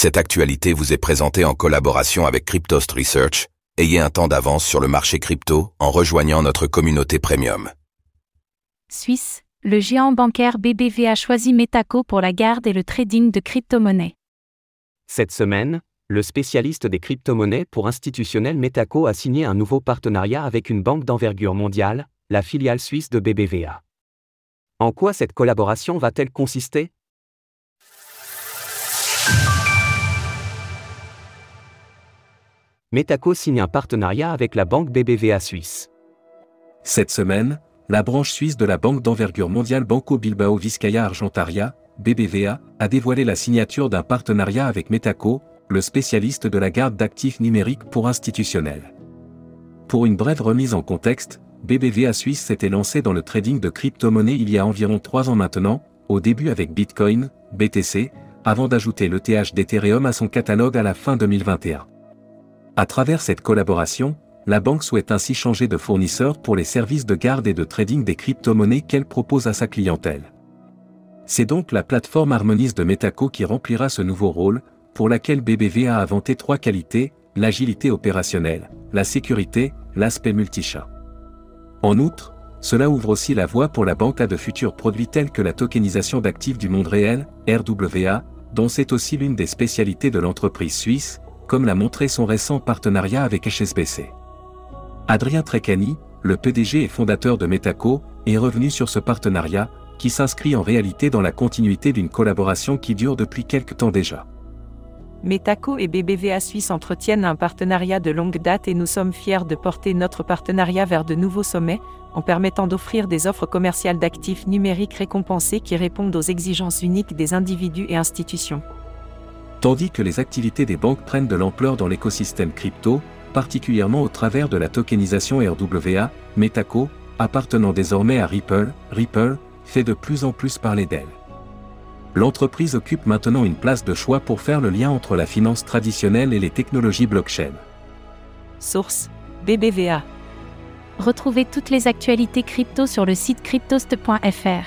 Cette actualité vous est présentée en collaboration avec Cryptost Research. Ayez un temps d'avance sur le marché crypto en rejoignant notre communauté premium. Suisse, le géant bancaire BBVA choisit Metaco pour la garde et le trading de crypto-monnaies. Cette semaine, le spécialiste des crypto-monnaies pour institutionnels Metaco a signé un nouveau partenariat avec une banque d'envergure mondiale, la filiale suisse de BBVA. En quoi cette collaboration va-t-elle consister? Metaco signe un partenariat avec la banque BBVA suisse. Cette semaine, la branche suisse de la banque d'envergure mondiale Banco Bilbao Vizcaya Argentaria, BBVA, a dévoilé la signature d'un partenariat avec Metaco, le spécialiste de la garde d'actifs numériques pour institutionnels. Pour une brève remise en contexte, BBVA Suisse s'était lancé dans le trading de crypto-monnaies il y a environ trois ans maintenant, au début avec Bitcoin, BTC, avant d'ajouter l'ETH d'Ethereum à son catalogue à la fin 2021. À travers cette collaboration, la banque souhaite ainsi changer de fournisseur pour les services de garde et de trading des crypto-monnaies qu'elle propose à sa clientèle. C'est donc la plateforme Harmonise de Metaco qui remplira ce nouveau rôle, pour laquelle BBV a inventé trois qualités, l'agilité opérationnelle, la sécurité, l'aspect multichat. En outre, cela ouvre aussi la voie pour la banque à de futurs produits tels que la tokenisation d'actifs du monde réel, RWA, dont c'est aussi l'une des spécialités de l'entreprise suisse, comme l'a montré son récent partenariat avec HSBC. Adrien Trecani, le PDG et fondateur de Metaco, est revenu sur ce partenariat, qui s'inscrit en réalité dans la continuité d'une collaboration qui dure depuis quelque temps déjà. Metaco et BBVA Suisse entretiennent un partenariat de longue date et nous sommes fiers de porter notre partenariat vers de nouveaux sommets, en permettant d'offrir des offres commerciales d'actifs numériques récompensés qui répondent aux exigences uniques des individus et institutions. Tandis que les activités des banques prennent de l'ampleur dans l'écosystème crypto, particulièrement au travers de la tokenisation RWA, Metaco, appartenant désormais à Ripple, Ripple, fait de plus en plus parler d'elle. L'entreprise occupe maintenant une place de choix pour faire le lien entre la finance traditionnelle et les technologies blockchain. Source BBVA. Retrouvez toutes les actualités crypto sur le site cryptost.fr.